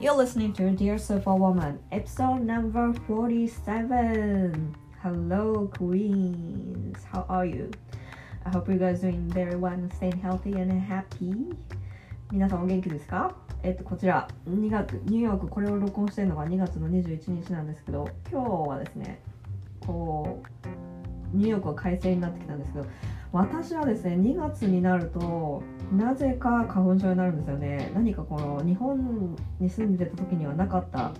You're listening to Dear Superwoman, episode number 47. Hello, Queens. How are you? I hope you guys doing very well and staying healthy and happy. 皆さんお元気ですかえっと、こちら、2月、ニューヨーク、これを録音してるのが2月の21日なんですけど、今日はですね、こう、ニューヨークは快晴になってきたんですけど、私はですね、2月になると、なぜか花粉症になるんですよね。何かこの、日本に住んでた時にはなかった、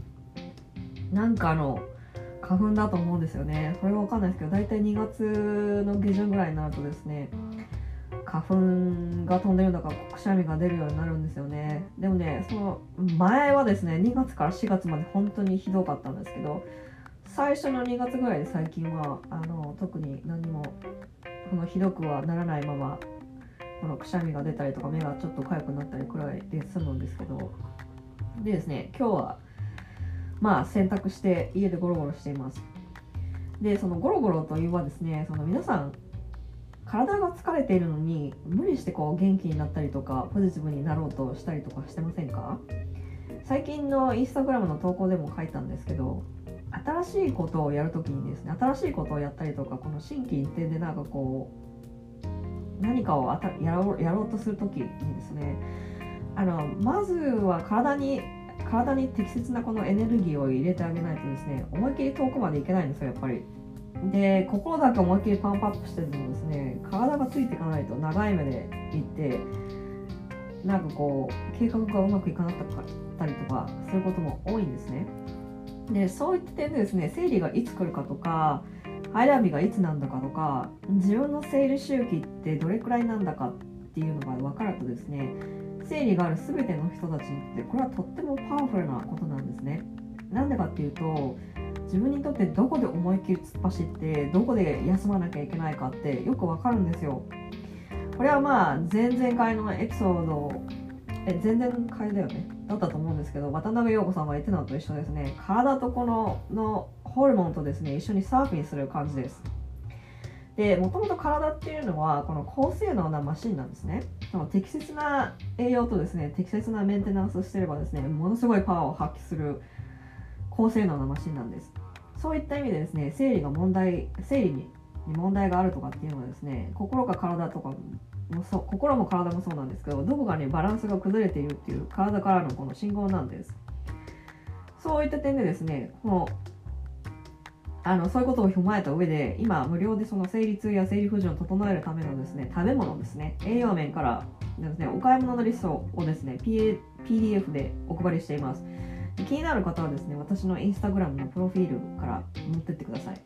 なんかの、花粉だと思うんですよね。それはわかんないですけど、大体2月の下旬ぐらいになるとですね、花粉が飛んでるのかくしゃみが出るようになるんですよねでもねその前はですね2月から4月まで本当にひどかったんですけど最初の2月ぐらいで最近はあの特に何もこのひどくはならないままこのくしゃみが出たりとか目がちょっと痒くなったりくらいで済むんですけどでですね今日はまあ洗濯して家でゴロゴロしています。でそのゴロゴロといえばですねその皆さん体が疲れているのに無理してこう元気になったりとかポジティブになろうとしたりとかしてませんか？最近のインスタグラムの投稿でも書いたんですけど新しいことをやるときにですね新しいことをやったりとかこの心機一転でなんかこう何かをあたやろうやろうとするときにですねあのまずは体に体に適切なこのエネルギーを入れてあげないとですね思いっきり遠くまでいけないんですよやっぱり。で心だけ思いっきりパンプアップしてるもですね体がついていかないと長い目でいってなんかこう計画がうまくいかなかったりとかすることも多いんですね。でそういった点でですね生理がいつ来るかとか排卵日がいつなんだかとか自分の生理周期ってどれくらいなんだかっていうのが分かるとですね生理がある全ての人たちにとってこれはとってもパワフルなことなんですね。なんでかっていうと自分にとってどこで思いっきり突っ走ってどこで休まなきゃいけないかってよくわかるんですよ。これはまあ前々回のエピソードえ前々回だよね。だったと思うんですけど渡辺陽子さんが言ってたのと一緒ですね。体とこののホルモンとですね一緒にサーフィンする感じです。でもともと体っていうのはこの高性能なマシンなんですね。その適切な栄養とですね適切なメンテナンスしてればですねものすごいパワーを発揮する高性能なマシンなんです。そういった意味でですね生理が問題生理に問題があるとかっていうのはですね心か体とかもそう心も体もそうなんですけどどこかにバランスが崩れているっていう体からのこの信号なんです。そういった点でですねこのあのそういうことを踏まえた上で今無料でその生理痛や生理不順を整えるためのですね食べ物ですね栄養面からですねお買い物のリストをですね PDF でお配りしています。気になる方はですね私のインスタグラムのプロフィールから持ってってください。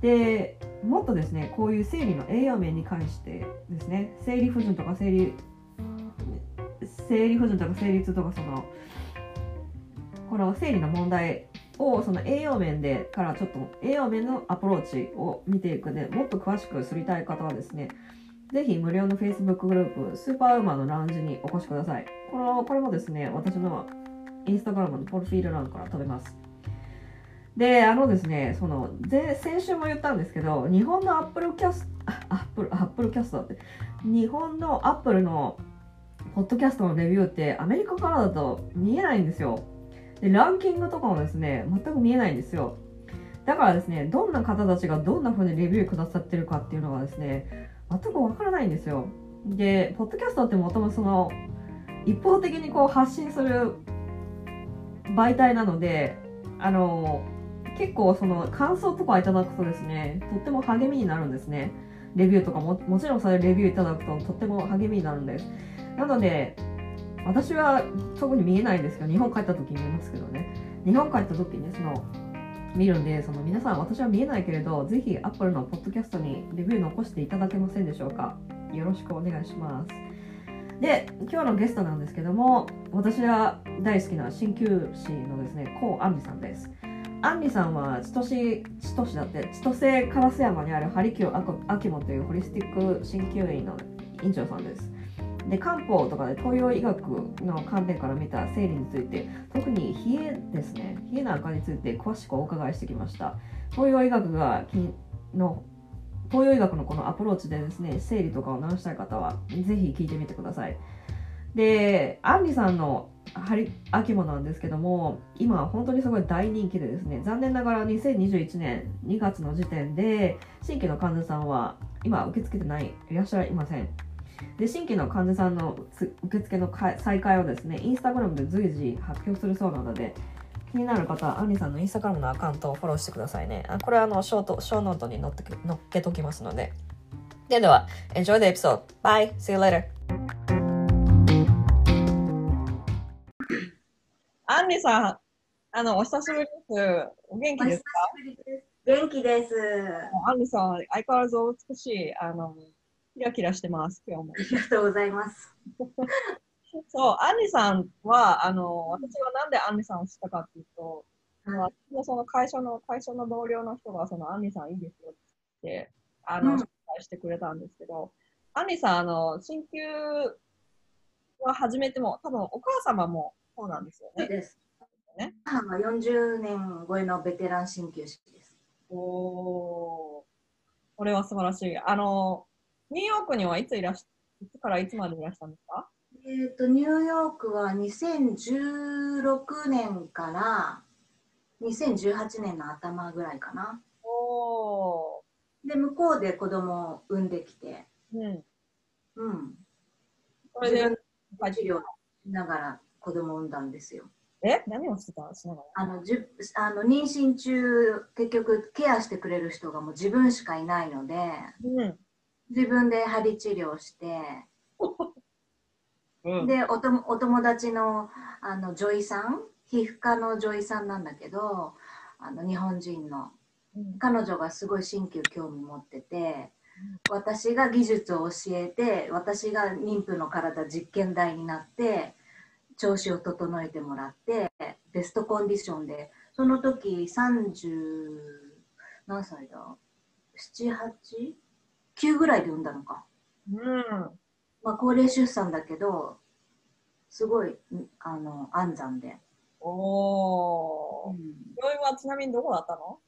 でもっとですねこういう生理の栄養面に関してですね生理不順とか生理生理不順とか生理痛とかそのこの生理の問題をその栄養面でからちょっと栄養面のアプローチを見ていくでもっと詳しく知りたい方はですねぜひ無料の Facebook グループスーパーウーマンのラウンジにお越しくださいこのこれもですね私のインスタグラムのプロフィール欄から飛べます。で、あのですね、その、先週も言ったんですけど、日本のアップルキャスト、アップル、アップルキャストって、日本のアップルのポッドキャストのレビューってアメリカからだと見えないんですよ。で、ランキングとかもですね、全く見えないんですよ。だからですね、どんな方たちがどんな風にレビューくださってるかっていうのがですね、全くわからないんですよ。で、ポッドキャストってもともとその、一方的にこう発信する媒体なので、あの、結構その感想とかいただくとですね、とっても励みになるんですね。レビューとかも、もちろんそれレビューいただくととっても励みになるんです。なので、私は特に見えないんですけど、日本帰った時に見ますけどね。日本帰った時にその、見るんで、その皆さん私は見えないけれど、ぜひ Apple のポッドキャストにレビュー残していただけませんでしょうか。よろしくお願いします。で今日のゲストなんですけども私が大好きな鍼灸師のですねコウアンリさんですアンリさんは千歳千歳だって千歳烏山にあるハリキュアキモというホリスティック鍼灸院の院長さんです。で漢方とかで東洋医学の観点から見た生理について特に冷えですね。冷えなんかについて詳しくお伺いしてきました。東洋医学がの東洋医学のこのアプローチでですね、生理とかを治したい方は、ぜひ聞いてみてください。で、アンリさんの春秋物なんですけども今は本当にすごい大人気でですね残念ながら2021年2月の時点で新規の患者さんは今受け付けてないいらっしゃいません。で新規の患者さんの受付の再開をですねインスタグラムで随時発表するそうなので気になる方はアンリさんのインスタグラムのアカウントをフォローしてくださいね。あこれはあのショートショーノートに載って載っけときますのでで。では Enjoy the episode. Bye. See you later. ンリさん、あの、お久しぶりです。お元気ですか？元気です。アンリさん、相変わらずお美しい、あの、キラキラしてます、今日も。ありがとうございます。そう、アンリさんは、あの、私はなんでアンリさんを知ったかっていうと、はい、私のその会社の、会社の同僚の人が、そのアンリさんいいですよって、あの、うん、紹介してくれたんですけど、アンリさん、あの、鍼灸は始めても、多分お母様もそうなんですよね。です。ね、母は40年超えのベテラン鍼灸師です。おお、これは素晴らしい。あの、ニューヨークにはいついらし、いつからいつまでいらしたんですか？えっ、と、ニューヨークは2016年から2018年の頭ぐらいかな。おお。で、向こうで子供を産んできて。うん。うん。それで、治療しながら子供を産んだんですよ。え？何をしてた？しながら？あのじゅあの妊娠中結局ケアしてくれる人がもう自分しかいないので、うん、自分で針治療して、うん、でおとお友達のあの女医さん皮膚科の女医さんなんだけどあの日本人の、うん、彼女がすごい鍼灸興味持ってて。私が技術を教えて私が妊婦の体実験台になって調子を整えてもらってベストコンディションでその時30何歳だ？789ぐらいで産んだのか、うん。まあ、高齢出産だけどすごいあの安産で。おお、うん、病院はちなみにどこだったの？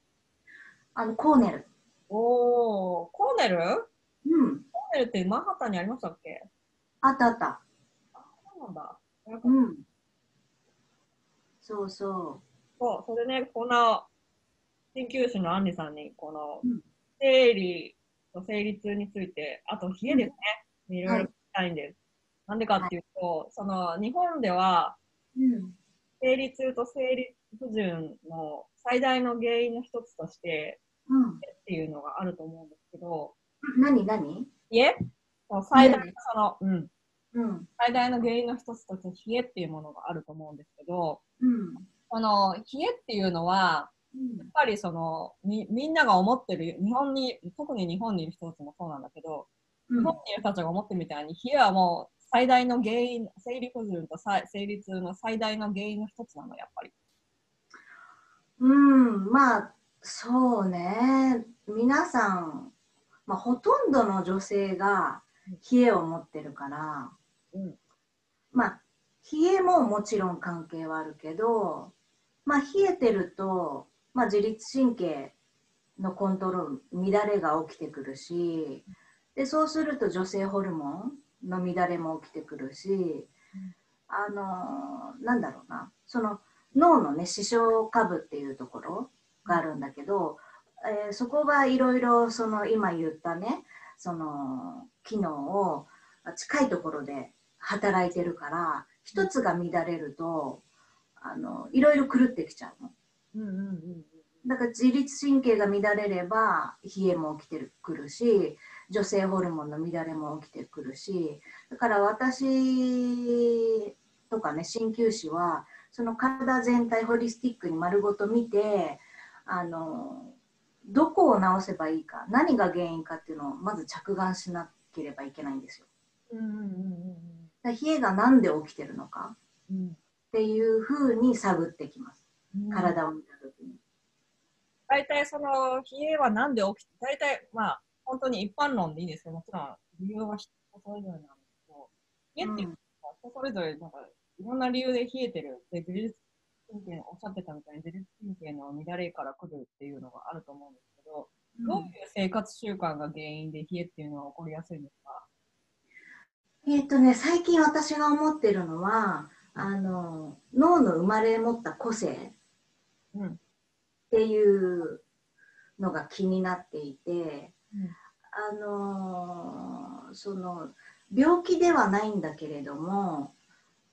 あのコーネル。おおコーネル？うん。コーネルってマンハッタンにありましたっけ？あったあった。あそうなんだうん。そうそう。そう、それね、この鍼灸師のアンリさんに、この生理と生理痛について、あと冷えですね、いろいろ聞きたいんです。な、んでかっていうと、その日本では、生理痛と生理不順の最大の原因の一つとして、うん、っていうのがあると思うんですけど、何何冷え最大その、うん、うん、最大の原因の一つとして冷えっていうものがあると思うんですけど、うん、この冷えっていうのは、やっぱりそのみみんなが思ってる日本に特に日本にいる人たちもそうなんだけど、うん、日本にいる人たちが思ってるみたいに冷えはもう最大の原因生理不順と生理痛の最大の原因の一つなのやっぱり。うん。まあそうね。皆さん、まあ、ほとんどの女性が冷えを持ってるから、うん、まあ冷えももちろん関係はあるけど、まあ、冷えてると、まあ、自律神経のコントロール乱れが起きてくるしでそうすると女性ホルモンの乱れも起きてくるし、あのなんだろうな。その脳のね視床下部っていうところがあるんだけど、えー、そこがいろいろその今言ったねその機能を近いところで働いてるから一つが乱れるとあのいろいろ狂ってきちゃうの。うんうんうんだから自律神経が乱れれば冷えも起きてくるし女性ホルモンの乱れも起きてくるしだから私とかね鍼灸師はその体全体ホリスティックに丸ごと見てあのどこを直せばいいか何が原因かっていうのをまず着眼しなければいけないんですよ。うんうんうんうん、冷えが何で起きてるのかっていうふうに探ってきます、うん、体を見た時に。大体その冷えは何で起きて大体まあ本当に一般論でいいですけどもちろん理由は人それぞれなんですけど冷えっていうのは人それぞれなんかいろんな理由で冷えてるで自律神経おっしゃってたみたいに自律神経の乱れから来るっていうのがあると思うんですけど、うん、どういう生活習慣が原因で冷えっていうのは起こりやすいんですか？えっ、とね、最近私が思ってるのは、あの脳の生まれ持った個性っていうのが気になっていて、うん、あのその病気ではないんだけれども、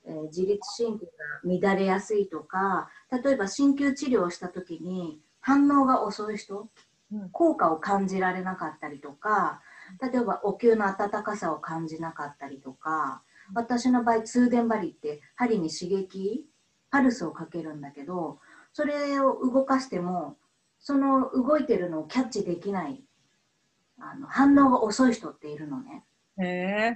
えー、自律神経が乱れやすいとか例えば鍼灸治療をした時に反応が遅い人、効果を感じられなかったりとか例えばお灸の温かさを感じなかったりとか私の場合通電針って針に刺激パルスをかけるんだけどそれを動かしてもその動いてるのをキャッチできないあの反応が遅い人っているのね。へ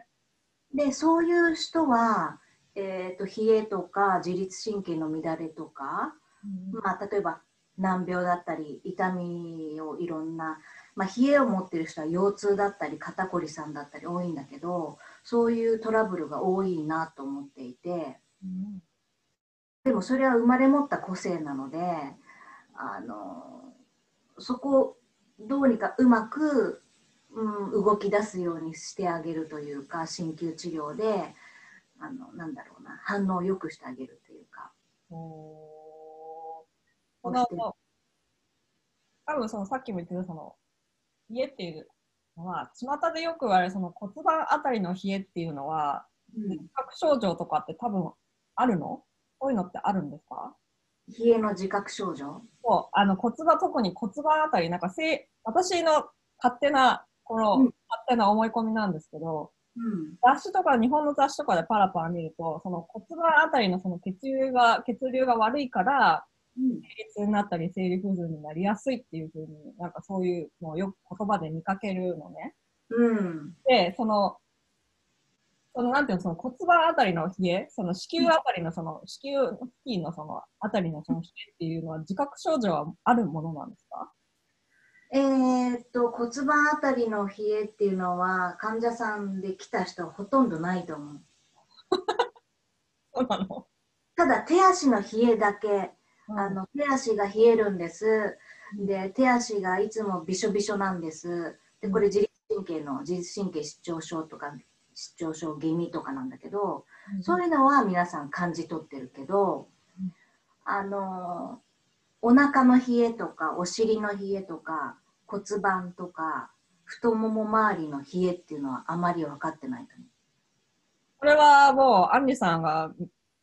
でそういう人は、えーと、冷えとか自律神経の乱れとか、うん、まあ、例えば難病だったり痛みをいろんな、まあ、冷えを持ってる人は腰痛だったり肩こりさんだったり多いんだけどそういうトラブルが多いなと思っていて、うん、でもそれは生まれ持った個性なのであのそこをどうにかうまく、うん、動き出すようにしてあげるというか鍼灸治療であのなんだろうな反応を良くしてあげるというか。この多分そのさっきも言ってたその冷えっていうのは巷でよく言われるその骨盤あたりの冷えっていうのは、うん、覚症状とかって多分あるの？こういうのってあるんですか冷えの自覚症状？そうあの骨盤特に骨盤あたりなんかせ私の勝手なこの、うん、勝手な思い込みなんですけど、うん、雑誌とか日本の雑誌とかでパラパラ見るとその骨盤あたりのその血流が血流が悪いから生理痛になったり生理不順になりやすいっていうふうになんかそういうのをよく言葉で見かけるのね。うん、でそのそのなんていうの、その骨盤あたりの冷え、その子宮あたりのその、子宮付近のそのあたりのその冷えっていうのは自覚症状はあるものなんですか？えー、っと骨盤あたりの冷えっていうのは患者さんで来た人はほとんどないと思う。そうなの？ただ手足の冷えだけ、うん、あの手足が冷えるんです。で手足がいつもびしょびしょなんです。でこれ自律神経の自律神経失調症とか失調症気味とかなんだけど、うん、そういうのは皆さん感じ取ってるけど、うん、あのお腹の冷えとかお尻の冷えとか骨盤とか太もも周りの冷えっていうのはあまり分かってないと思う。これはもうアンリさんが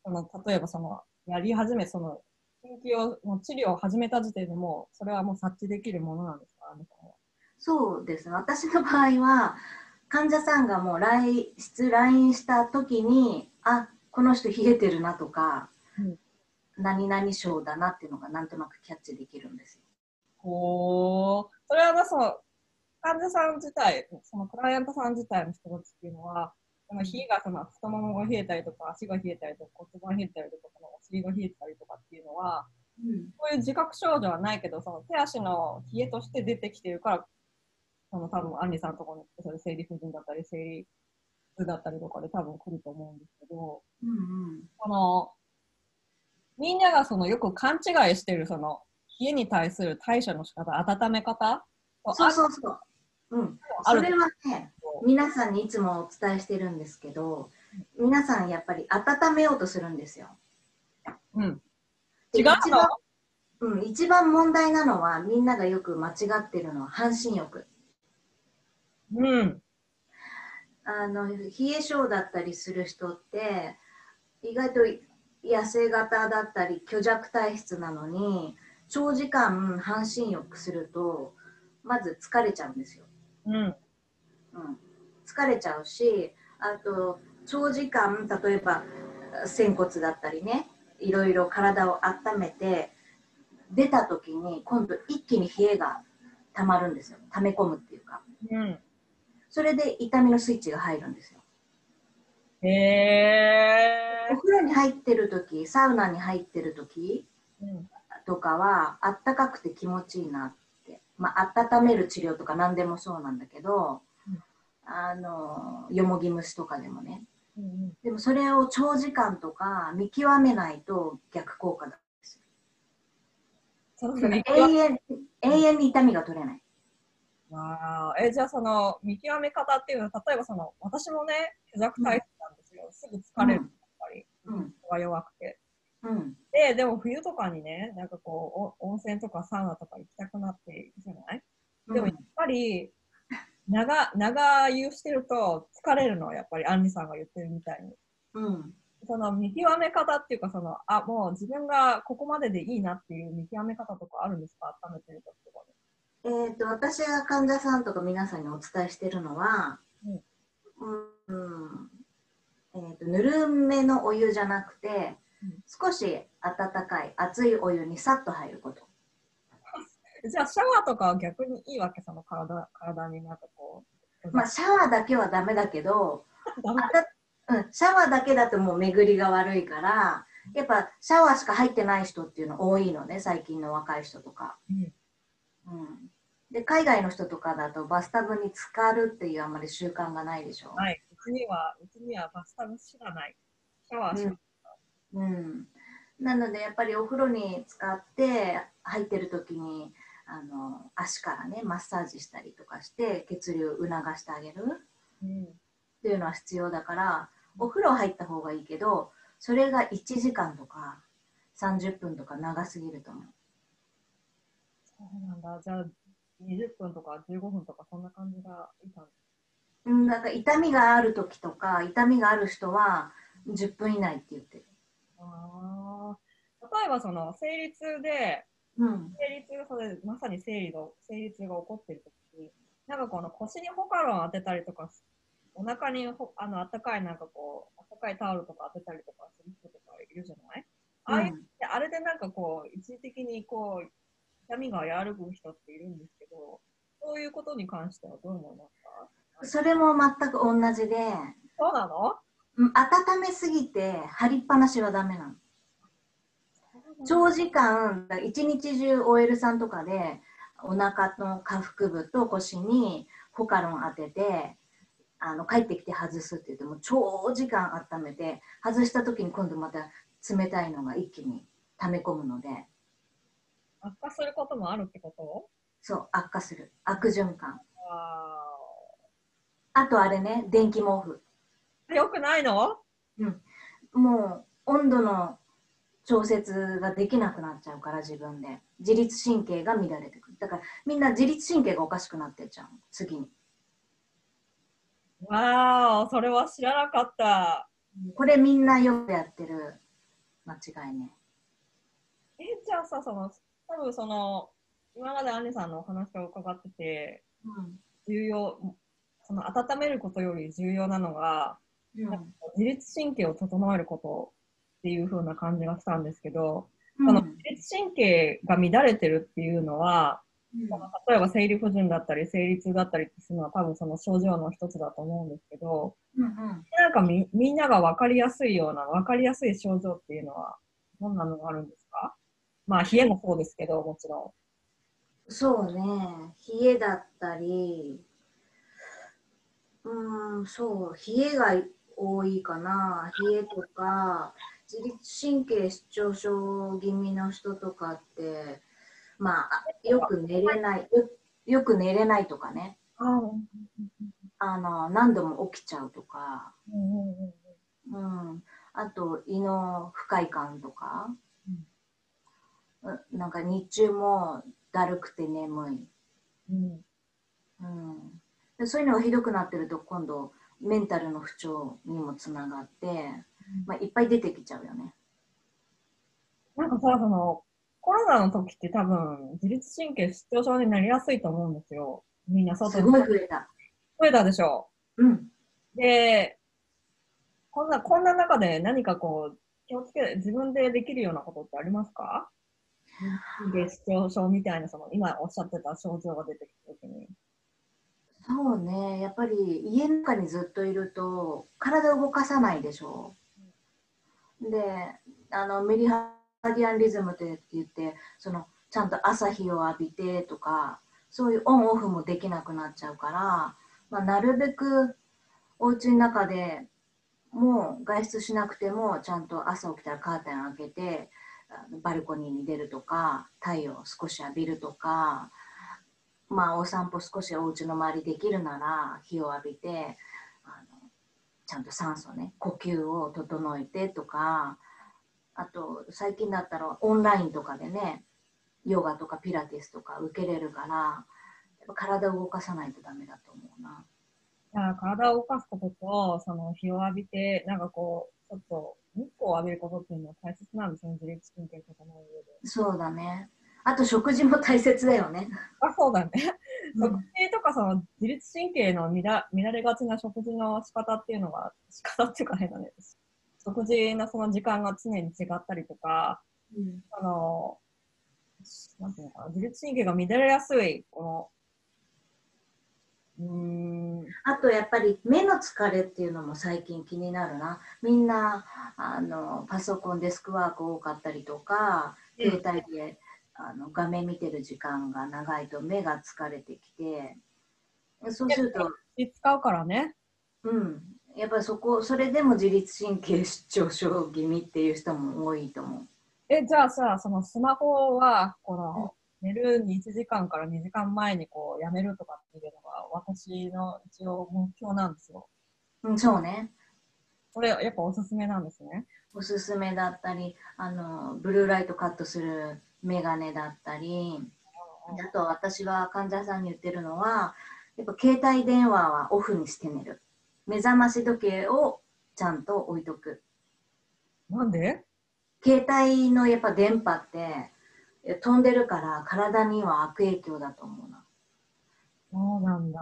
その例えばそのやり始めその研究を治療を始めた時点でもそれはもう察知できるものなんですか？そうですね。私の場合は患者さんがもう来室来院した時にあこの人冷えてるなとか、うん、何々症だなっていうのがなんとなくキャッチできるんですよ。ほそれはまあその患者さん自体そのクライアントさん自体の人たちっていうのはその冷えがその太ももが冷えたりとか足が冷えたりとか骨盤冷えたりとかそのお尻が冷えたりとかっのは、うん、そういう自覚症状はないけどその手足の冷えとして出てきてるからその多分、アンリさんのところにそれ生理不順だったり、生理痛だったりとかで多分来ると思うんですけど、うんうん、その、みんながそのよく勘違いしてるその冷えに対する対処の仕方、温め方そうそうそう。うん。それはね、皆さんにいつもお伝えしてるんですけど、皆さんやっぱり温めようとするんですよ。うん。違うの？うん、一番問題なのはみんながよく間違ってるのは半身浴。うん、あの冷え性だったりする人って意外と痩せ型だったり虚弱体質なのに長時間半身浴するとまず疲れちゃうんですよ。うん、うん、疲れちゃうしあと長時間例えば仙骨だったりねいろいろ体を温めて出た時に今度一気に冷えがたまるんですよ溜め込むっていうか。うんそれで痛みのスイッチが入るんですよ。へえ。お風呂に入ってる時サウナに入ってる時、とかはあったかくて気持ちいいなって、まあ、温める治療とか何でもそうなんだけど、うん、あのよもぎ虫とかでもね、うんうん、でもそれを長時間とか見極めないと逆効果なんですよ。永遠永遠に痛みが取れない。あ。えじゃあその見極め方っていうのは例えばその私もね虚弱体質なんですよ、すぐ疲れるやっぱり、うん、が弱くて。うん、で、でも冬とかにね、なんかこう、温泉とかサウナとか行きたくなっていくじゃない？でもやっぱり、長、長湯してると疲れるの、やっぱり、アンリさんが言ってるみたいに。うん。その見極め方っていうか、その、あ、もう自分がここまででいいなっていう見極め方とかあるんですか？温めてるととかえーと、私が患者さんとか皆さんにお伝えしてるのは、うん、うんえーと、ぬるめのお湯じゃなくて、うん、少し温かい熱いお湯にさっと入ること。じゃあシャワーとかは逆にいいわけ？その体体になんか。まあシャワーだけはダメだけどうん、シャワーだけだともう巡りが悪いからやっぱシャワーしか入ってない人っていうの多いのね最近の若い人とか。うん、うんで海外の人とかだとバスタブに浸かるっていうあんまり習慣がないでしょ？はい、うちにはうちにはバスタブしかない。シャワーしかない。うん、うん、なのでやっぱりお風呂に使って入ってる時にあの足からねマッサージしたりとかして血流促してあげる、うん、っていうのは必要だからお風呂入った方がいいけどそれが1時間とか30分とか長すぎると思う。そうなんだじゃあ20分とか15分とかそんな感じがいたんですうん、なんか痛みがある時とか痛みがある人は10分以内って言ってる。あ例えばその生理痛で、うん、生理痛それまさに生理の生理痛が起こってる時になんかこの腰にホカロン当てたりとかお腹にほあの温かいなんかこう温かいタオルとか当てたりとかする人とかいるじゃない、うん、あれあれでなんかこう一時的にこう痛みが和らぐ人っているんですけど、そういうことに関してはどう思いますか？それも全く同じで、そうなの？温めすぎて張りっぱなしはダメなの。長時間、一日中 OL さんとかで、お腹の下腹部と腰にホカロン当てて、あの帰ってきて外すって言っても長時間温めて外した時に今度また冷たいのが一気に溜め込むので。悪化することもあるってこと？そう悪化する。悪循環。あとあれね電気毛布。よくないの？うん。もう温度の調節ができなくなっちゃうから自分で。自律神経が乱れてくる。だからみんな自律神経がおかしくなってっちゃう次に。わあそれは知らなかった。これみんなよくやってる。間違いね。えじゃあさその多分その今までアンリさんのお話を伺ってて、うん、重要その温めることより重要なのが、うん、自律神経を整えることっていう風な感じがしたんですけど、うん、その自律神経が乱れてるっていうのは、うん、例えば生理不順だったり生理痛だったりっていうのは多分その症状の一つだと思うんですけど、うんうん、なんかみみんなが分かりやすいような分かりやすい症状っていうのはどんなのがあるんですか？まあ、冷えもそうですけど、もちろん。そうね、冷えだったり、うん、そう、冷えが多いかな。冷えとか、自律神経失調症気味の人とかって、まあ、よく寝れない、よよく寝れないとかね。あの何度も起きちゃうとか、うん、あと胃の不快感とか、なんか日中もだるくて眠い、うん。うん、でそういうのがひどくなってると今度メンタルの不調にもつながって、まあ、いっぱい出てきちゃうよね。なんかさそのコロナの時って多分自律神経失調症になりやすいと思うんですよ。みんな外に。すごい増えた。増えたでしょ。うん。で、こんな、こんな中で何かこう、気をつけ、自分でできるようなことってありますか？月症症みたいなその今おっしゃってた症状が出てきた時に。そうねやっぱり家の中にずっといると体を動かさないでしょう。であのメリハディアンリズムって言ってそのちゃんと朝日を浴びてとかそういうオンオフもできなくなっちゃうから、まあ、なるべくお家の中でもう外出しなくてもちゃんと朝起きたらカーテン開けてバルコニーに出るとか太陽を少し浴びるとかまあお散歩少しお家の周りできるなら火を浴びてあのちゃんと酸素ね呼吸を整えてとかあと最近だったらオンラインとかでねヨガとかピラティスとか受けれるからやっぱ体を動かさないとダメだと思うな。体を動かすこととその日を浴びてなんかこうちょっと日光を浴びることっていうのは大切なんですよね自律神経とかの上で。そうだね。あと食事も大切だよね。あそうだね。食事とかその自律神経の乱乱れがちな食事の仕方っていうのが仕方っていうか変だね。食事のその時間が常に違ったりとか、うん、あのなんていうのかな自律神経が乱れやすいこのうん。あとやっぱり目の疲れっていうのも最近気になるな。みんなあのパソコンデスクワーク多かったりとか携帯であの画面見てる時間が長いと目が疲れてきてそうすると使うからねうんやっぱりそこそれでも自律神経失調症気味っていう人も多いと思うえじゃあさそのスマホはこの、寝るに1時間から2時間前にこうやめるとかっていうのが私の一応目標なんですよ。うん、そうね。これやっぱおすすめなんですね。おすすめだったり、あのブルーライトカットするメガネだったり、あと私は患者さんに言ってるのは、やっぱ携帯電話はオフにして寝る。目覚まし時計をちゃんと置いとく。なんで？携帯のやっぱ電波って飛んでるから体には悪影響だと思うな。そうなんだ。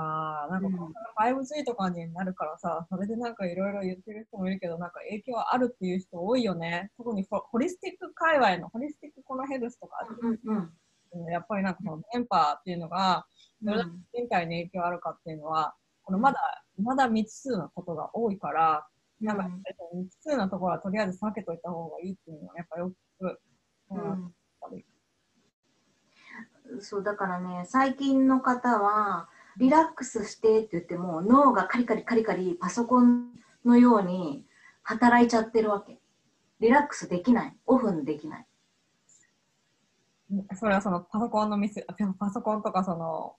なんか、うん、5G とかになるからさ、それでなんかいろいろ言ってる人もいるけど、なんか影響あるっていう人多いよね。特にホリスティック界隈のホリスティックコロヘルスとか、うんうん、やっぱりなんかその電波っていうのが、どれだけ人体に影響あるかっていうのは、このまだ、まだ未知数なことが多いから、なんか未知数なところはとりあえず避けといた方がいいっていうのはやっぱよく、うん、そうだからね最近の方はリラックスしてって言っても脳がカリカリカリカリパソコンのように働いちゃってるわけ。リラックスできない。オフできない。それはそのパソコンの見すパソコンとかその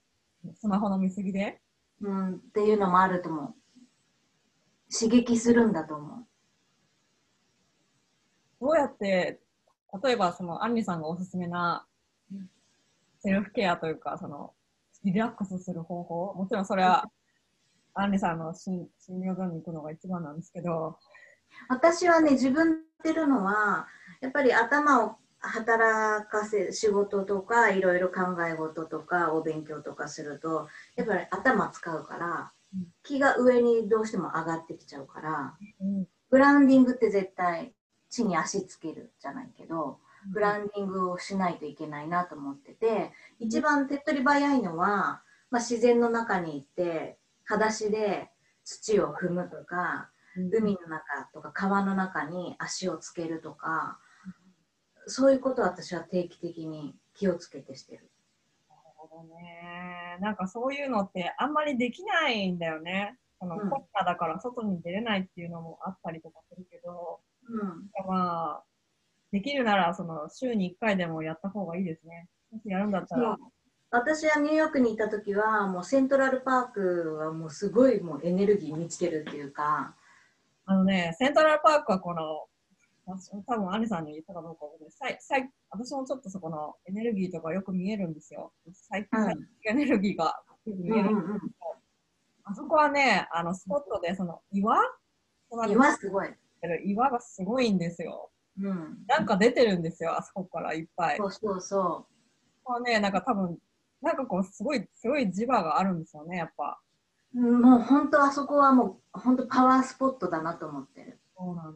スマホの見過ぎで？うんっていうのもあると思う。刺激するんだと思う。どうやって例えばそのアンリさんがおすすめなセルフケアというか、その、リラックスする方法、もちろんそれは、アンリさんの診療所に行くのが一番なんですけど。私はね、自分でるのは、やっぱり頭を働かせ仕事とかいろいろ考え事とかお勉強とかするとやっぱり頭使うから気が上にどうしても上がってきちゃうから、うん、グラウンディングって絶対地に足つけるじゃないけどブランディングをしないといけないなと思ってて一番手っ取り早いのは、まあ、自然の中に行って裸足で土を踏むとか、海の中とか川の中に足をつけるとか、そういうことを私は定期的に気をつけてしてる。なるほどね。なんかそういうのってあんまりできないんだよね。その、コロナだから外に出れないっていうのもあったりとかするけど、うん、まあできるならその週に1回でもやった方がいいですね。もしやるんだったら。私はニューヨークにいた時はもうセントラルパークはもうすごいもうエネルギー満ちてるっていうか。あのねセントラルパークはこの多分アニさんに言ったかどうかさい私もちょっとそこのエネルギーとかよく見えるんですよ。最近、エネルギーがよく見えるんですけど、うんうんうん、あそこはねあのスポットでその岩岩すごい。岩がすごいんですようん、なんか出てるんですよ、あそこからいっぱい。そうそうそう。まあね、なんか多分、なんかこう、すごい、すごい磁場があるんですよね、やっぱ。もう本当あそこはもう本当パワースポットだなと思ってる。そうなんだよ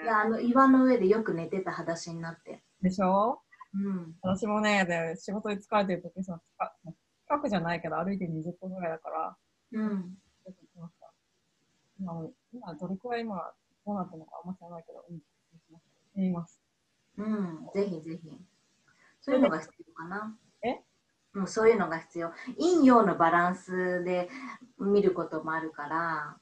ね。いや、あの岩の上でよく寝てた裸足になって。でしょ？うん。私もね、で仕事に疲れてる時さ、近くじゃないけど歩いて20分ぐらいだから、うん。今、今どれくらい今、どうなってるのかあんま知らないけど、うん。います。うん、ぜひぜひ。そういうのが必要かな。え？もうそういうのが必要。陰陽のバランスで見ることもあるから、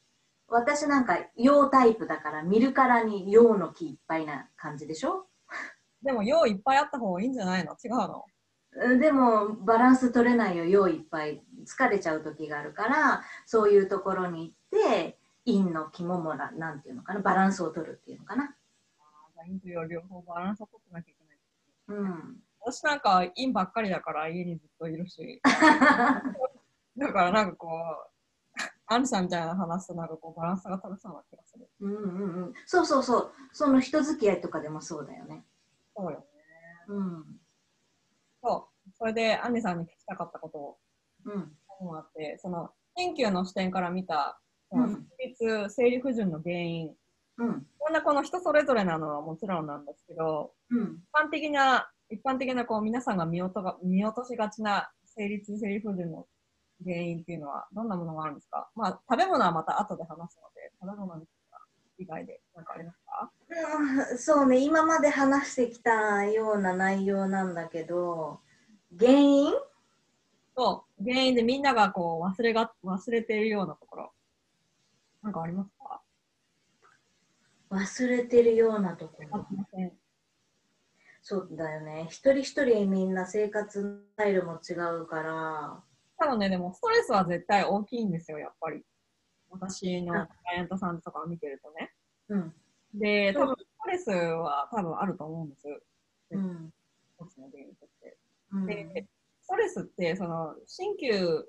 私なんか陽タイプだから見るからに陽の木いっぱいな感じでしょ？でも陽いっぱいあった方がいいんじゃないの？違うの？でもバランス取れないよ陽いっぱい疲れちゃう時があるからそういうところに行って陰の肝もらなんていうのかな？バランスを取るっていうのかな？陰と陽両方バランスを取ってなきゃいけない。うん。私なんか陰ばっかりだから家にずっといるし。だからなんかこう、アンさんみたいな話となんかこうバランスが取れそうな気がする。うんうんうん。そうそうそう。その人付き合いとかでもそうだよね。そうよね。うん。そう。それで、アンニさんに聞きたかったことを、うん。あって、その、研究の視点から見た、その生理生理不順の原因、うん、こんなこの人それぞれなのはもちろんなんですけど、うん、一般的な、一般的なこう皆さんが見落とが見落としがちな生理痛、生理不順の原因っていうのはどんなものがあるんですか？まあ、食べ物はまた後で話すので、食べ物以外で何かありますか、うん、そうね、今まで話してきたような内容なんだけど、原因？そう、原因でみんながこう忘れが忘れているようなところ、なんかありますか？忘れてるようなところ。そうだよね。一人一人みんな生活スタイルも違うから。多分ね、でもストレスは絶対大きいんですよ、やっぱり。私のクライアントさんとかを見てるとね。うん、で、多分ストレスは多分あると思うんです。うん。一つの原因として。で、ストレスって、その、鍼灸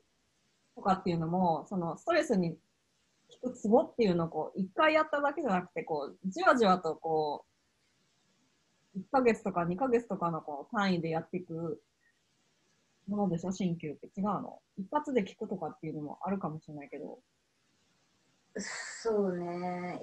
とかっていうのも、その、ストレスにツボっていうのをこう、一回やっただけじゃなくて、こう、じわじわとこう、1ヶ月とか2ヶ月とかのこう単位でやっていくものでしょ、鍼灸って違うの？一発で効くとかっていうのもあるかもしれないけど。そうね。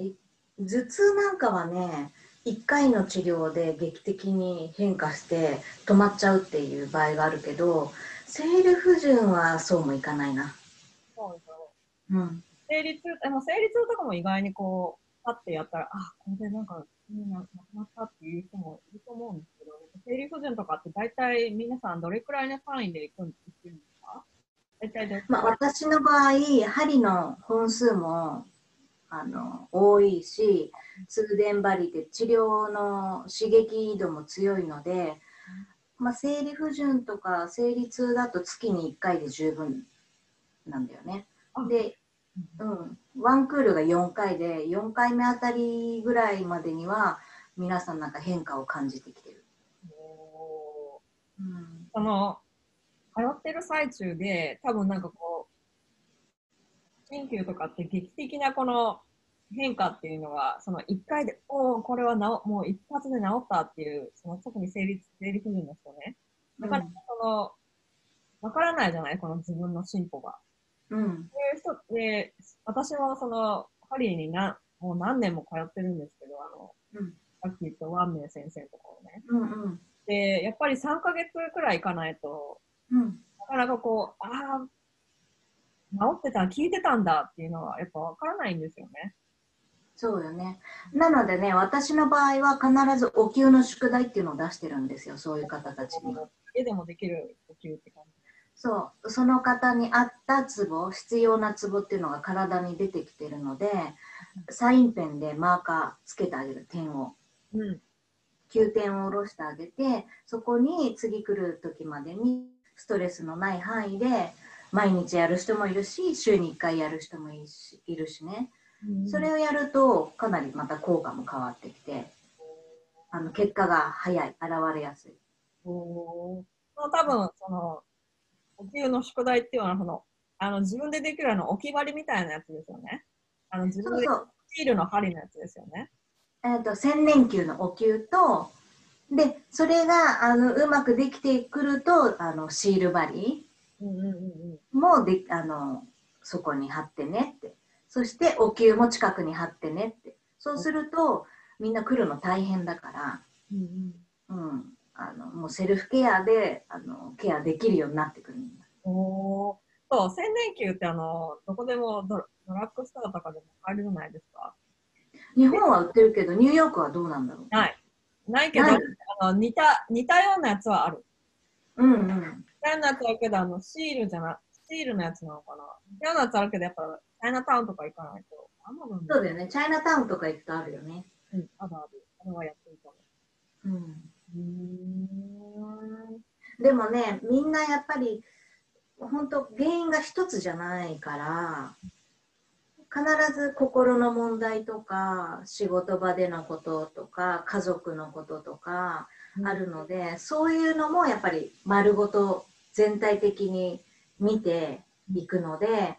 頭痛なんかはね、1回の治療で劇的に変化して止まっちゃうっていう場合があるけど生理不順はそうもいかないな。そうですよ。うん。生理痛でも生理痛とかも意外にこうパッてやったらあこれでなんかなくなったっていう人もいると思うんですけど生理不順とかって大体皆さんどれくらいの単位でいくんですか？大体まあ、私の場合針の本数もあの多いし通電針で治療の刺激度も強いので、まあ、生理不順とか生理痛だと月に1回で十分なんだよね。で、うん、ワンクールが4回で4回目あたりぐらいまでには皆さんなんか変化を感じてきてる。うん、その通ってる最中で多分なんかこう鍼灸とかって劇的なこの変化っていうのは、その1回で、おお、これはなおもう一発で治ったっていう、その特に生理生理不順の人ね。だから、その、わからないじゃないこの自分の進歩が。うん。いう人で、私もその、ハリーになもう何年も通ってるんですけど、あの、うん、さっき言ったワンメイ先生のところね。うんうん。で、やっぱり3ヶ月くらい行かないと、うん、なかなかこう、ああ、治ってた、聞いてたんだっていうのはやっぱわからないんですよね。そうよね。なのでね、私の場合は必ずお灸の宿題っていうのを出してるんですよ、そういう方たちに。家でもできるお灸って感じそう、その方に合ったツボ、必要なツボっていうのが体に出てきてるので、サインペンでマーカーつけてあげる点を。うん。9点を下ろしてあげて、そこに次来る時までにストレスのない範囲で毎日やる人もいるし、週に1回やる人もいるしいるしね。それをやるとかなりまた効果も変わってきてあの結果が早い現れやすい。お多分そのお給の宿題っていうのはそのあの自分でできるあの置き張りみたいなやつですよね。あの自分でシールの針のやつですよね。えーと、千年球のお灸とでそれがあのうまくできてくるとあのシール針もであのそこに貼ってねって。そしてお灸も近くに貼ってねって。そうするとみんな来るの大変だから、うん、うん、あのもうセルフケアであのケアできるようになってくるおそう千年灸ってあのどこでもドドラッグストアとかでも買えるじゃないですか日本は売ってるけどニューヨークはどうなんだろうないないけどあの似た似たようなやつはあるうんうん似たようなやつはけどあのシールじゃなシールのやつなのかな似たようなやつあるけどやっぱチャイナタウンとか行かないと。そうだよね。チャイナタウンとか行くとあるよね。うん、あるある。あれはやってるかも。うん。うんでもね、みんなやっぱり、本当原因が一つじゃないから、必ず心の問題とか仕事場でのこととか家族のこととかあるので、うん、そういうのもやっぱり丸ごと全体的に見ていくので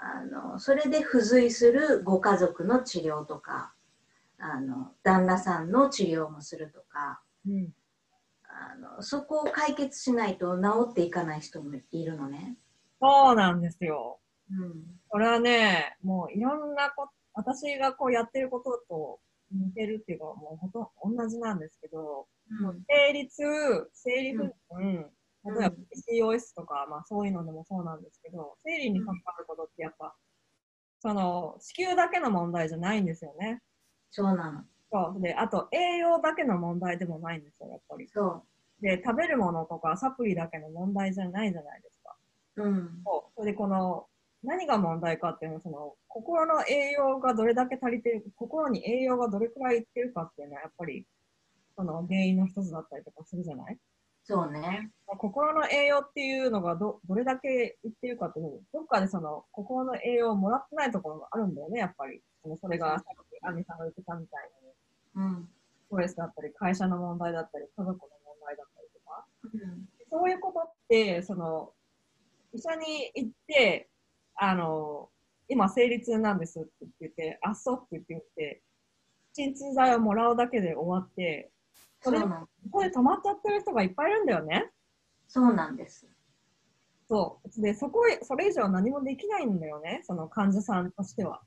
あのそれで付随するご家族の治療とかあの旦那さんの治療もするとか、うん、あのそこを解決しないと治っていかない人もいるのね。そうなんですよ。うん、これはね、もういろんなこと、私がこうやってることと似てるっていうか、もうほとんど同じなんですけど、うん、生理痛、生理不順、うん、例えば PCOS とか、まあそういうのでもそうなんですけど、生理に関わることってやっぱ、その子宮だけの問題じゃないんですよね。そうなの。そうで、あと栄養だけの問題でもないんですよ、やっぱり。そう。で、食べるものとかサプリだけの問題じゃないじゃないですか。うん。そう。それでこの何が問題かっていうのはその心の栄養がどれだけ足りてる心に栄養がどれくらいいってるかっていうのはやっぱりその原因の一つだったりとかするじゃない？そうね。心の栄養っていうのがどどれだけいってるかっていうのどっかでその心の栄養をもらってないところがあるんだよね、やっぱり。そのそれがさっきアミさんが言ってたみたいに、うん、ストレスだったり、会社の問題だったり、家族の問題だったりとか。うん、そういうことって、その、医者に行って、あの、今生理痛なんですって言って、あっそうって言って、鎮痛剤をもらうだけで終わって、それ、ここで止まっちゃってる人がいっぱいいるんだよね。そうなんです。そう。で、そこへ、それ以上何もできないんだよね、その患者さんとしては。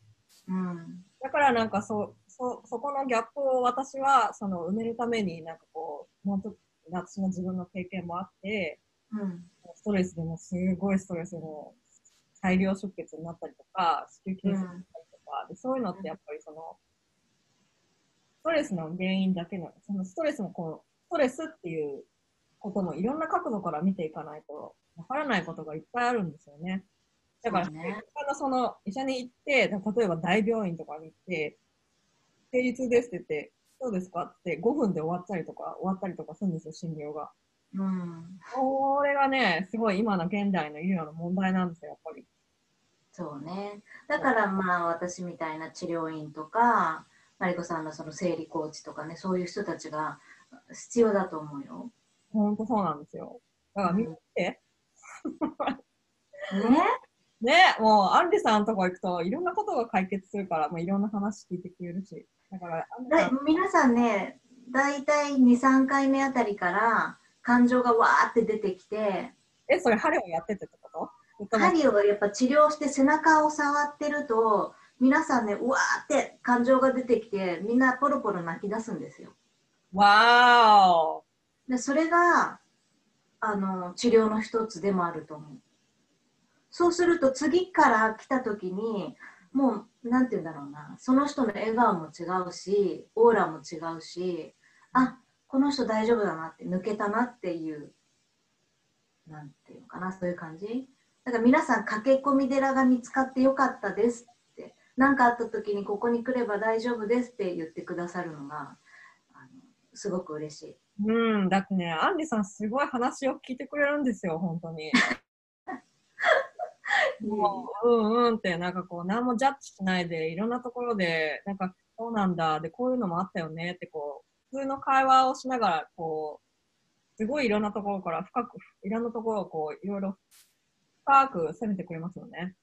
うん。だからなんかそ、そ、そこのギャップを私は、その埋めるためになんかこう、もうちょっと私の自分の経験もあって、うん、ストレスでもすごいストレスでも大量出血になったりとか、子宮筋腫になったりとか、でそういうのってやっぱりその、ストレスの原因だけの、そのストレスもこう、ストレスっていうこともいろんな角度から見ていかないと、わからないことがいっぱいあるんですよね。だから、ね、その医者に行って、例えば大病院とかに行って、生理痛ですって言って、そうですかって5分で終わったりとか、終わったりとかするんですよ、診療が。うん。これがね、すごい今の現代の医療の問題なんですよ、やっぱり。そうね。だからまあ私みたいな治療院とか、マリコさんのその生理コーチとかね、そういう人たちが必要だと思うよ。本当そうなんですよ。だから見て。うん、ね？ね、もう、アンリさんのとこ行くと、いろんなことが解決するから、もういろんな話聞いてくれるし。だから、皆さんね、大体2、3回目あたりから、感情がわーって出てきて。え、それ、針をやっててってこと？針をやっぱ治療して背中を触ってると、皆さんね、うわーって感情が出てきて、みんなポロポロ泣き出すんですよ。わーでそれが、あの、治療の一つでもあると思う。そうすると次から来た時にもう何て言うんだろうなその人の笑顔も違うしオーラも違うしあこの人大丈夫だなって抜けたなっていう何て言うのかなそういう感じ？だから皆さん駆け込み寺が見つかってよかったですって何かあった時にここに来れば大丈夫ですって言ってくださるのがあのすごく嬉しい。うん、だってね、アンリさんすごい話を聞いてくれるんですよ、本当に。もう、うんうんって、なんかこう、何もジャッジしないで、いろんなところで、なんか、そうなんだ、で、こういうのもあったよねって、こう、普通の会話をしながら、こう、すごいいろんなところから深く、いろんなところをこう、いろいろ深く攻めてくれますよね。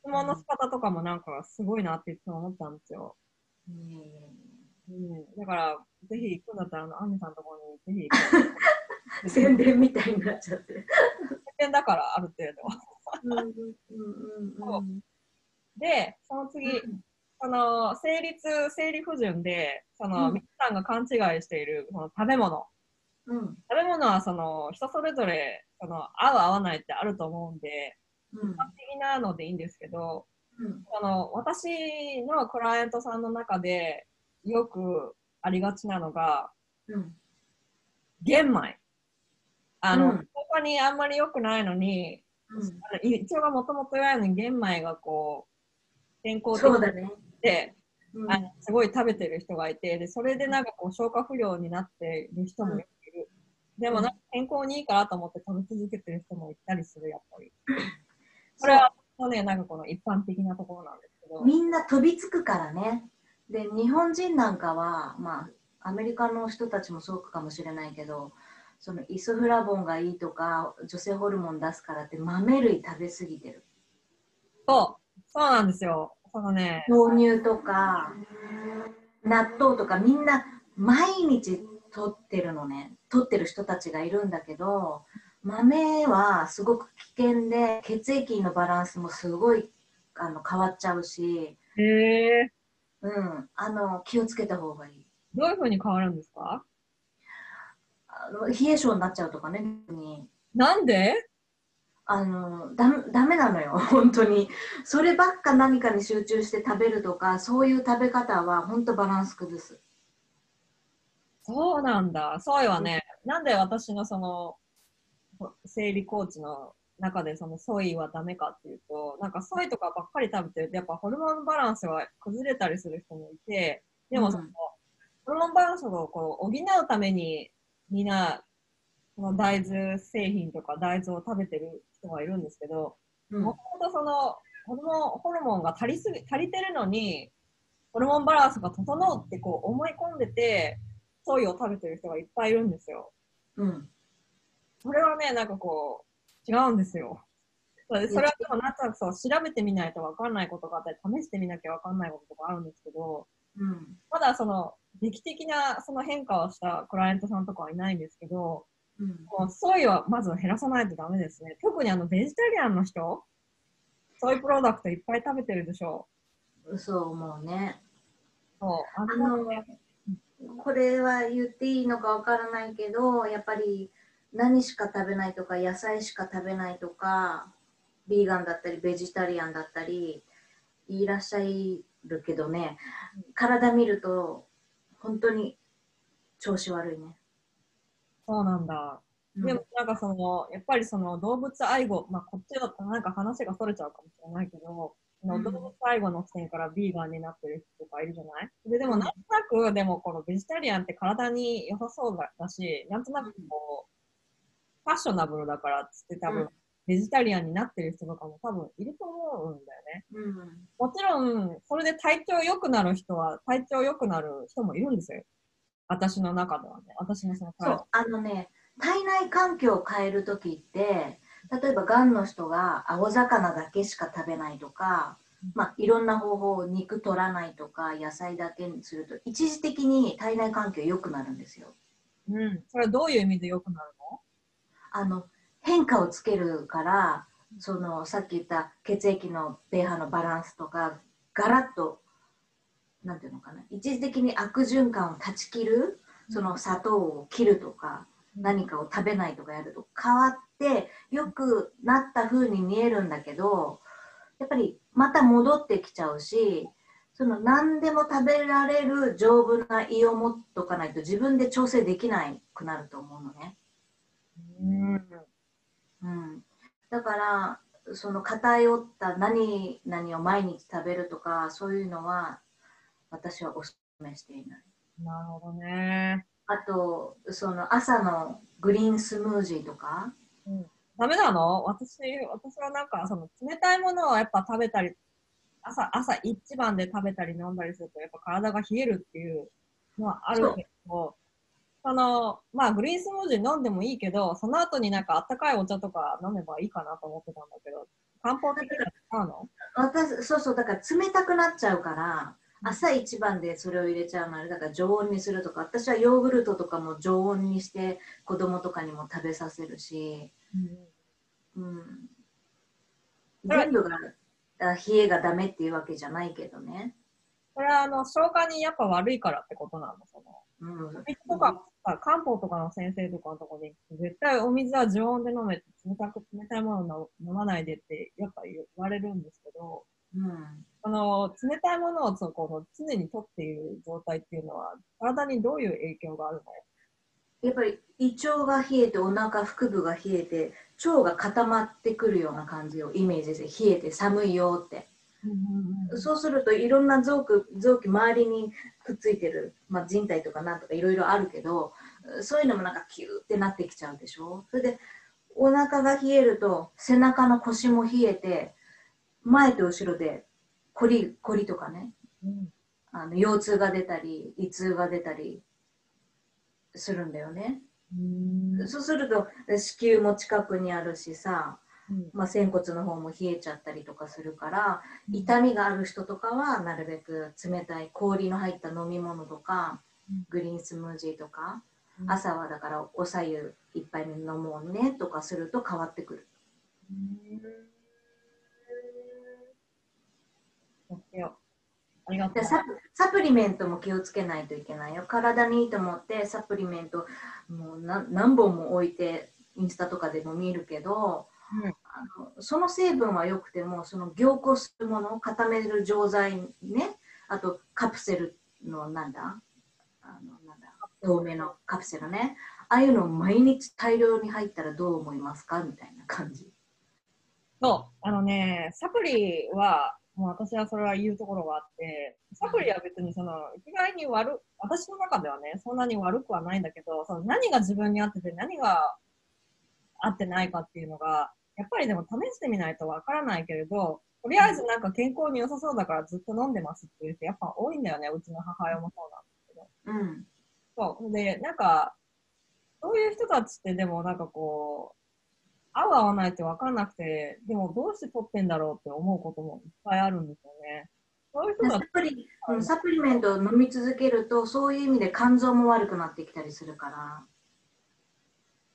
質問の仕方とかもなんかすごいなっていつも思ったんですよ。うん。うん、だから、ぜひ行くんだったら、あの、アンミさんのところにぜひ行く。宣伝みたいになっちゃって。宣伝だから、ある程度。で、その次、その生理痛、生理不順で、その、うん、皆さんが勘違いしているその食べ物。うん、食べ物はその人それぞれその合う合わないってあると思うんで、うん、一般的なのでいいんですけど、うん、あの私のクライアントさんの中でよくありがちなのが、うん、玄米。あの、うん、他にあんまり良くないのに、うん、胃腸がもともと弱いのに玄米がこう健康的で、うん、あのすごい食べてる人がいてでそれでなんかこう消化不良になっている人もいる、うん、でもなんか健康にいいかなと思って食べ続けてる人もいたりするやっぱり。これはねなんかこの一般的なところなんですけみんな飛びつくからね。で、日本人なんかは、まあ、アメリカの人たちもそうかもしれないけど、そのイソフラボンがいいとか、女性ホルモン出すからって豆類食べ過ぎてる。そう、そうなんですよ。そのね。豆乳とか、納豆とかみんな毎日取ってるのね。取ってる人たちがいるんだけど、豆はすごく危険で、血液のバランスもすごいあの変わっちゃうし、へえ。うん、あの気をつけた方がいい。どういうふうに変わるんですか？冷え性になっちゃうとかね。なんで？あのだダメなのよ、本当に。そればっか何かに集中して食べるとか、そういう食べ方は本当バランス崩す。そうなんだ。そうよね。なんで私のその生理コーチの中でそのソイはダメかっていうと、なんかソイとかばっかり食べてると、やっぱホルモンバランスが崩れたりする人もいて、でもその、うん、ホルモンバランスをこう補うためにみんな、その大豆製品とか大豆を食べてる人がいるんですけど、もともとそのホルモンホルモンが足りすぎ足りてるのに、ホルモンバランスが整うってこう思い込んでて、ソイを食べてる人がいっぱいいるんですよ。うん。それはね、なんかこう、違うんですよ。それはでもなんとなくそう調べてみないと分かんないことがあったり、試してみなきゃ分かんないことがあるんですけど、うん、まだその劇的なその変化をしたクライアントさんとかはいないんですけど、うん、もうソイはまず減らさないとダメですね。特にあのベジタリアンの人、ソイプロダクトいっぱい食べてるでしょう。そう思うね。そう。あの、これは言っていいのかわからないけど、やっぱり何しか食べないとか、野菜しか食べないとか、ビーガンだったり、ベジタリアンだったり、いらっしゃるけどね、体見ると、本当に調子悪いね。そうなんだ。でもなんかその、やっぱりその動物愛護、まあこっちはなんか話がそれちゃうかもしれないけど、の動物愛護の視点からビーガンになってる人とかいるじゃない？ででもなんとなく、でもこのベジタリアンって体に良さそうだし、なんとなくこう、ファッショナブルだからっつって多分、ベジタリアンになってる人とかも多分いると思うんだよね。うん、もちろん、それで体調良くなる人は、体調良くなる人もいるんですよ。私の中ではね。私のそのそう、あのね、体内環境を変えるときって、例えばがんの人が青魚だけしか食べないとか、まあ、いろんな方法肉取らないとか野菜だけにすると一時的に体内環境良くなるんですよ。うん、それはどういう意味で良くなるの？あの変化をつけるからそのさっき言った血液の pH のバランスとかガラッとなんていうのかな一時的に悪循環を断ち切るその砂糖を切るとか何かを食べないとかやると変わって良くなった風に見えるんだけどやっぱりまた戻ってきちゃうしその何でも食べられる丈夫な胃を持っとかないと自分で調整できなくなると思うのね。うん、だからその偏った何々を毎日食べるとかそういうのは私はお勧めしていない。なるほどね。あとその朝のグリーンスムージーとか。うん、ダメなの？私私はなんかその冷たいものをやっぱ食べたり朝朝一番で食べたり飲んだりするとやっぱ体が冷えるっていうのはあるけどその、まあ、グリーンスムージー飲んでもいいけど、その後になんかあったかいお茶とか飲めばいいかなと思ってたんだけど、漢方的には違うの？私、そうそう、だから冷たくなっちゃうから、朝一番でそれを入れちゃうのあれだから常温にするとか、私はヨーグルトとかも常温にして子供とかにも食べさせるし、うん、うん、全部が冷えがダメっていうわけじゃないけどね。これはあの消化にやっぱ悪いからってことなの？その。うん、とか、漢方とかの先生とかのところで絶対お水は常温で飲めて、冷たく冷たいものを飲まないでってやっぱ言われるんですけど、うん、あの冷たいものをそこの常に取っている状態っていうのは、体にどういう影響があるの？やっぱり胃腸が冷えて、お腹、腹部が冷えて、腸が固まってくるような感じをイメージして、冷えて寒いよって。そうするといろんな臓器臓器周りにくっついてる、まあ、人体とかなんとかいろいろあるけどそういうのもなんかキューってなってきちゃうでしょ？それでお腹が冷えると背中の腰も冷えて前と後ろで凝り凝りとかね、うん、あの腰痛が出たり胃痛が出たりするんだよね。うそうすると子宮も近くにあるしさ、まあ、仙骨の方も冷えちゃったりとかするから痛みがある人とかはなるべく冷たい氷の入った飲み物とかグリーンスムージーとか朝はだからおさゆ一杯目飲もうねとかすると変わってくる。ササプリメントも気をつけないといけないよ。体にいいと思ってサプリメントもう何本も置いてインスタとかでも見るけど、うん、あのその成分は良くてもその凝固するものを固める錠剤ね。あとカプセルのなんだ？あのなんだ？透明のカプセルね。ああいうの毎日大量に入ったらどう思いますか？みたいな感じ。そう。あのねサプリはもう私はそれは言うところがあって、サプリは別にその、意外に悪、私の中ではね、そんなに悪くはないんだけど、その何が自分に合ってて何が合ってないかっていうのが、やっぱりでも試してみないとわからないけれど、とりあえずなんか健康に良さそうだからずっと飲んでますっていう人やっぱ多いんだよね、うちの母親もそうなんですけど。うん。そう。で、なんか、そういう人たちってでもなんかこう、合う合わないって分かんなくて、でもどうして取ってんだろうって思うこともいっぱいあるんですよね。そういう人サプリサプリメントを飲み続けると、そういう意味で肝臓も悪くなってきたりするから。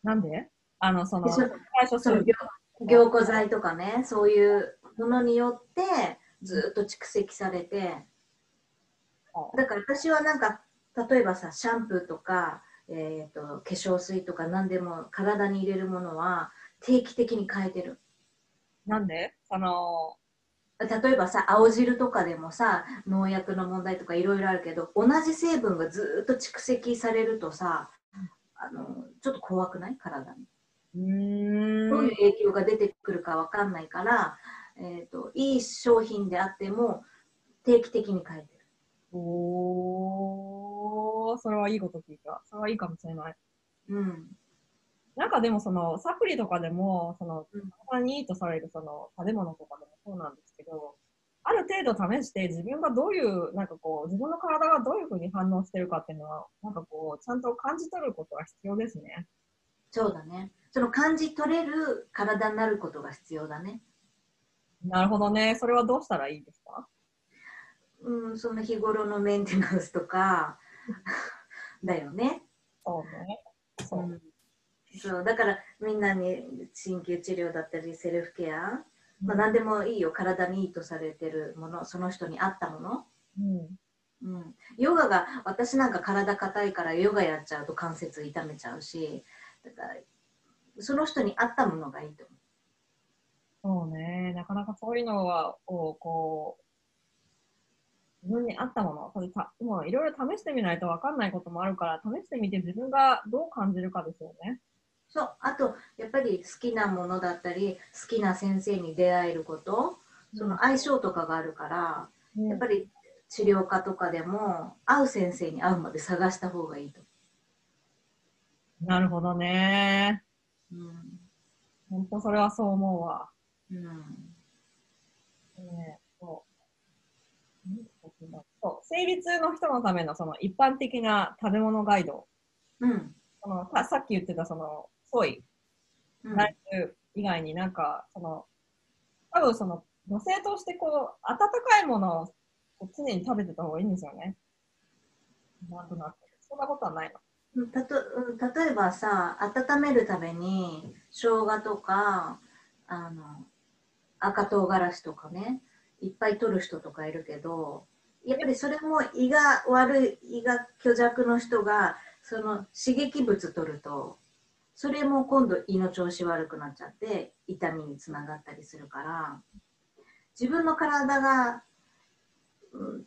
なんで？あの、その、最初その凝固剤とかね、そういうものによってずっと蓄積されて、だから私はなんか、例えばさ、シャンプーとか、えーと、と化粧水とか何でも体に入れるものは定期的に変えてる。なんで？その例えばさ青汁とかでもさ農薬の問題とかいろいろあるけど同じ成分がずっと蓄積されるとさあのちょっと怖くない？体に。うんどういう影響が出てくるか分かんないから、えーと、いい商品であっても定期的に変えてる。おーそれはいいこと聞いた。それはいいかもしれない。うんなんかでもそのサプリとかでも、その、体にいいとされるその食べ物とかでもそうなんですけど、ある程度試して自分がどういう、なんかこう、自分の体がどういうふうに反応してるかっていうのは、なんかこう、ちゃんと感じ取ることは必要ですね。そうだね。その感じ取れる体になることが必要だね。なるほどね。それはどうしたらいいですか？うん、その日頃のメンテナンスとか だよね。そうね。そう。うんそうだからみんなに鍼灸治療だったりセルフケア、まあ、何でもいいよ体にいいとされてるものその人に合ったもの、うんうん、ヨガが私なんか体硬いからヨガやっちゃうと関節痛めちゃうしだからその人に合ったものがいいと思う。そうね。なかなかそういうのはをこう自分に合ったもの、それたもういろいろ試してみないと分かんないこともあるから、試してみて自分がどう感じるかですよね。そう。あとやっぱり好きなものだったり好きな先生に出会えること。その相性とかがあるから、うん、やっぱり治療科とかでも会う先生に会うまで探した方がいいと。なるほどね。うん。本当それはそう思うわ。うん。ね、そうそう生理痛の人のためのその一般的な食べ物ガイド、うん、そのさっき言ってたそのぽい内容以外になんか、その、多分その、女性としてこう、温かいものを常に食べてた方がいいんですよね。なんとなく。そんなことはないのたと例えばさ温めるために生姜とかあの赤唐辛子とかねいっぱい取る人とかいるけどやっぱりそれも胃が悪い胃が虚弱の人がその刺激物取るとそれも今度胃の調子悪くなっちゃって痛みにつながったりするから自分の体が、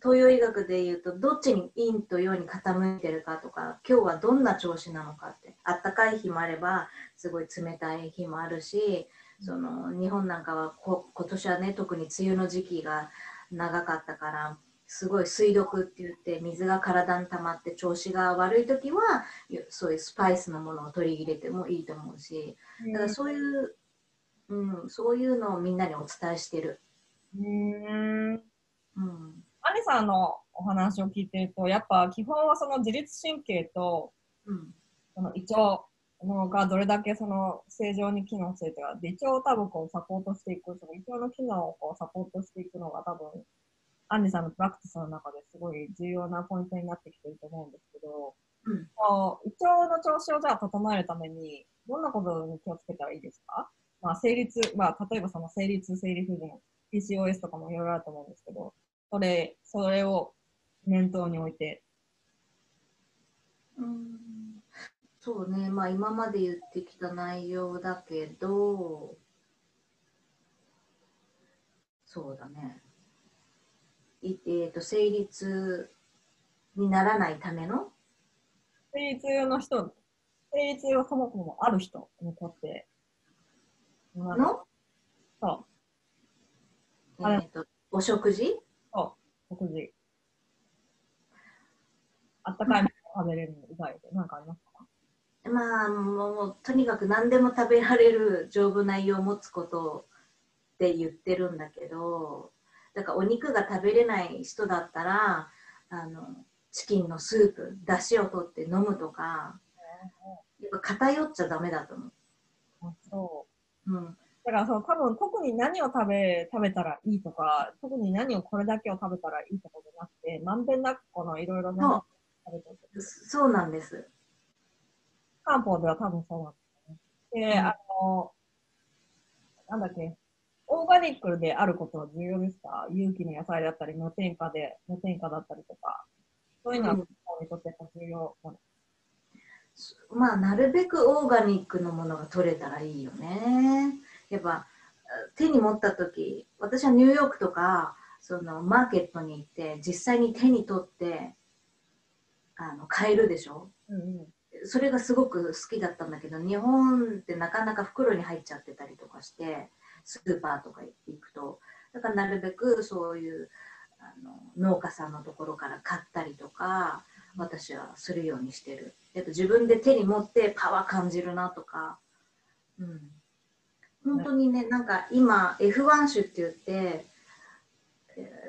東洋医学でいうとどっちに陰と陽に傾いてるかとか今日はどんな調子なのかって。あったかい日もあればすごい冷たい日もあるしその日本なんかはこ今年はね特に梅雨の時期が長かったからすごい水毒って言って水が体に溜まって調子が悪い時はそういうスパイスのものを取り入れてもいいと思うしだからそういう、うん、そういうのをみんなにお伝えしてる。うんうん、アニさんのお話を聞いてると、やっぱ基本はその自律神経と、うん、その胃腸のがどれだけその正常に機能してるか、で胃腸を多分こうサポートしていく、その胃腸の機能をこうサポートしていくのが多分、アンジさんのプラクティスの中ですごい重要なポイントになってきてると思うんですけど、うん、胃腸の調子をじゃあ整えるために、どんなことに気をつけたらいいですか？まあ、生理痛、まあ、例えばその生理痛、生理不順、PCOS とかもいろいろあると思うんですけど、それ、それを念頭に置いて。うんそうね、まあ今まで言ってきた内容だけど、そうだね。いえーと、生理痛にならないための？生理痛の人、生理痛がそもそもある人にとって、の？そう。えっ、ー、と、お食事？そう、食事。あったかいもの食べれる以外で何かありますか？まあもうとにかく何でも食べられる丈夫な胃を持つことって言ってるんだけどだからお肉が食べれない人だったらあのチキンのスープだしを取って飲むとかやっぱ偏っちゃダメだと思う。あそう、うん、だからそう多分特に何を食べ食べたらいいとか特に何をこれだけを食べたらいいとかじゃなくてまんべんなくこのいろいろな食べて。そうなんです。漢方では多分そうなんですね。で、うん、あの、なんだっけ、オーガニックであることは重要ですか？有機の野菜だったり、無添加で、無添加だったりとか、そういうのは、にとって重要なの、うん、まあ、なるべくオーガニックのものが取れたらいいよね。やっぱ、手に持った時、私はニューヨークとか、そのマーケットに行って、実際に手に取って、あの買えるでしょ、うんうん。それがすごく好きだったんだけど日本ってなかなか袋に入っちゃってたりとかしてスーパーとか行くと。だからなるべくそういうあの農家さんのところから買ったりとか私はするようにしてる。やっぱ自分で手に持ってパワー感じるなとか、うん、本当にねなんか今 F1 種って言って、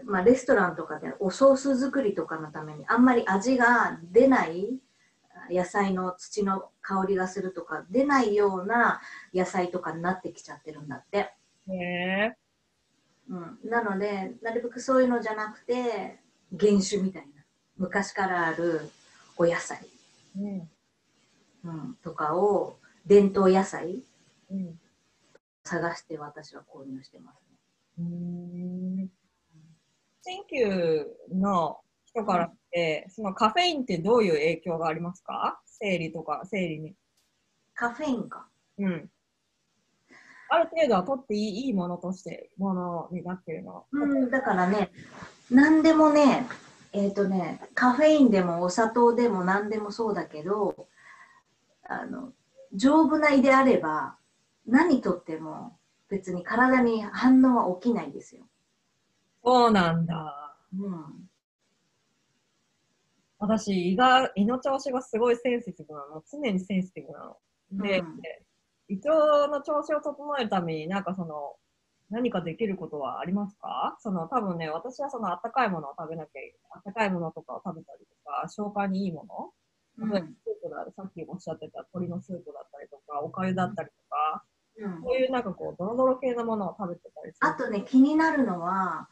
まあ、レストランとかでおソース作りとかのためにあんまり味が出ない野菜の土の香りがするとか出ないような野菜とかになってきちゃってるんだって。へうん、なのでなるべくそういうのじゃなくて原種みたいな昔からあるお野菜、うん。うん、とかを伝統野菜、うん、探して私は購入してますね。うん新旧の人からって、そのカフェインってどういう影響がありますか？生理とか、生理に。カフェインか。うん。ある程度は取っていいいいものとして、ものになってるの。うん、だからね、何でもね、えっ、ー、とね、カフェインでもお砂糖でも何でもそうだけど、あの、丈夫な胃であれば、何とっても別に体に反応は起きないですよ。そうなんだ。うん。私、胃が、胃の調子がすごいセンシティブなの。常にセンシティブなの。で、うん、胃腸の調子を整えるために、なんかその、何かできることはありますか？その、多分ね、私はその、あったかいものを食べなきゃいあったかいものとかを食べたりとか、消化にいいもの、例えばスープだ、さっきおっしゃってた鶏のスープだったりとか、おかゆだったりとか、うん、そういうなんかこう、ドロドロ系のものを食べてたりする。あとね、気になるのは、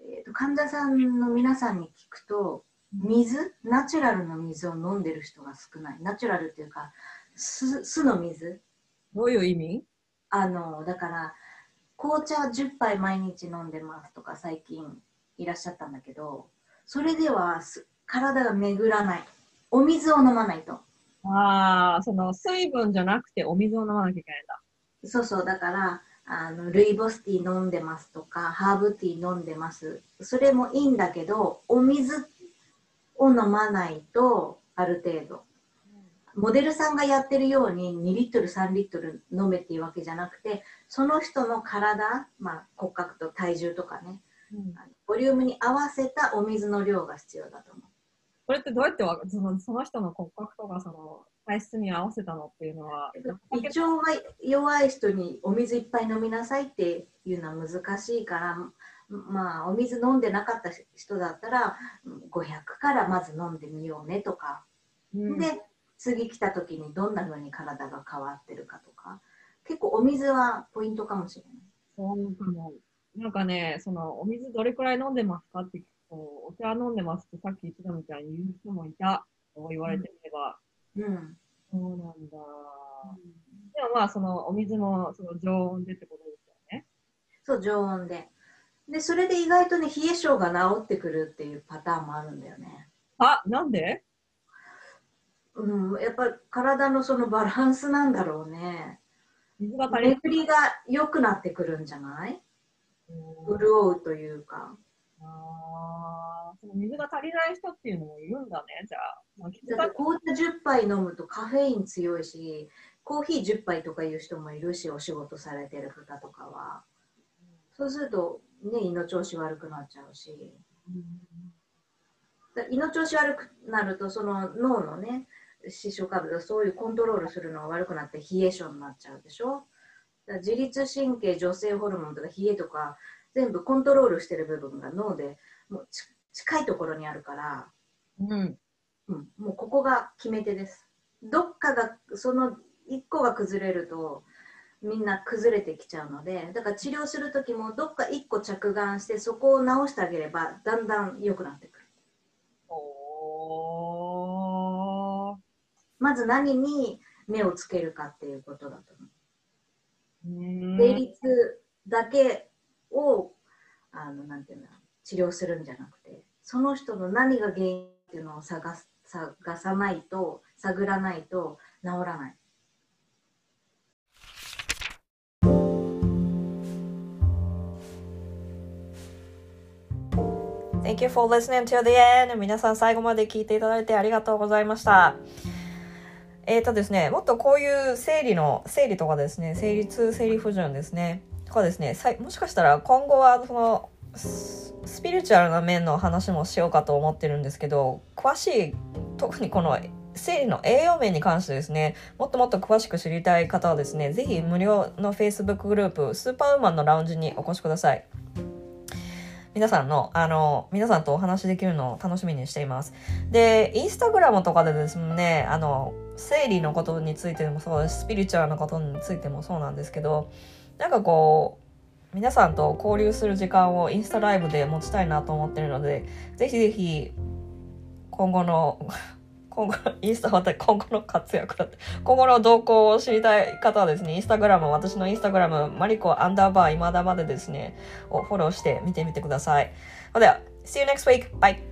えーと患者さんの皆さんに聞くと、水？ナチュラルの水を飲んでる人が少ない。ナチュラルっていうか酢酢の水？どういう意味？あのだから紅茶10杯毎日飲んでますとか最近いらっしゃったんだけどそれでは体が巡らないお水を飲まないと。ああその水分じゃなくてお水を飲まなきゃいけないんだ。そうそうだからあのルイボスティー飲んでますとかハーブティー飲んでます。それもいいんだけどお水を飲まないとある程度。モデルさんがやってるように2リットル3リットル飲めっていうわけじゃなくてその人の体、まあ、骨格と体重とかね、うん、ボリュームに合わせたお水の量が必要だと思う。これってどうやってそのその人の骨格とかその体質に合わせたのっていうのは？胃腸が弱い人にお水いっぱい飲みなさいっていうのは難しいからまあお水飲んでなかった人だったら500からまず飲んでみようねとか、うん、で次来た時にどんな風に体が変わってるかとか。結構お水はポイントかもしれない。そうかも。なんかね、そのお水どれくらい飲んでますかって聞くと、お茶飲んでますってさっき言ってたみたいに言う人もいたと言われてみれば。うん。そうなんだ。うん、でもまあ、そのお水もその常温でってことですよね。そう、常温で。で、それで意外とね、冷え性が治ってくるっていうパターンもあるんだよね。あ、なんで？うん、やっぱり体のそのバランスなんだろうね。水が足り巡りが良くなってくるんじゃない？潤うというか。あその水が足りない人っていうのもいるんだね、じゃあ。まあ、だって紅茶10杯飲むとカフェイン強いし、コーヒー10杯とかいう人もいるし、お仕事されてる方とかは。そうすると、ね、胃の調子悪くなっちゃうし。胃の調子悪くなると、その脳のね、視床下部がそういうコントロールするのが悪くなって冷え性になっちゃうでしょ？自律神経、女性ホルモンとか冷えとか全部コントロールしてる部分が脳でもう近いところにあるから、うん、うん、もうここが決め手です。どっかがその1個が崩れるとみんな崩れてきちゃうのでだから治療する時もどっか1個着眼してそこを直してあげればだんだん良くなってくる。まず何に目をつけるかっていうことだと思う。だけをあのなんていうの治療するんじゃなくてその人の何が原因っていうのを探す探さないと探らないと治らない。Thank you for listening to the end. 皆さん最後まで聞いていただいてありがとうございました。えっ、ー、とですね、もっとこういう生理の、生理とかですね、生理痛、生理不順ですね、とかですね、もしかしたら今後はその、スピリチュアルな面の話もしようかと思ってるんですけど、詳しい、特にこの生理の栄養面に関してですね、もっともっと詳しく知りたい方はですね、ぜひ無料の Facebook グループ、スーパーウーマンのラウンジにお越しください。皆さんの、あの、皆さんとお話しできるのを楽しみにしています。で、インスタグラムとかでですね、あの、生理のことについてもそうですスピリチュアルなことについてもそうなんですけどなんかこう皆さんと交流する時間をインスタライブで持ちたいなと思ってるのでぜひぜひ今後の 今後、インスタは今後の活躍だって、今後の動向を知りたい方はですね、インスタグラム、私のインスタグラム、マリコアンダーバー今だまでですね、をフォローして見てみてください。では、See you next week! Bye!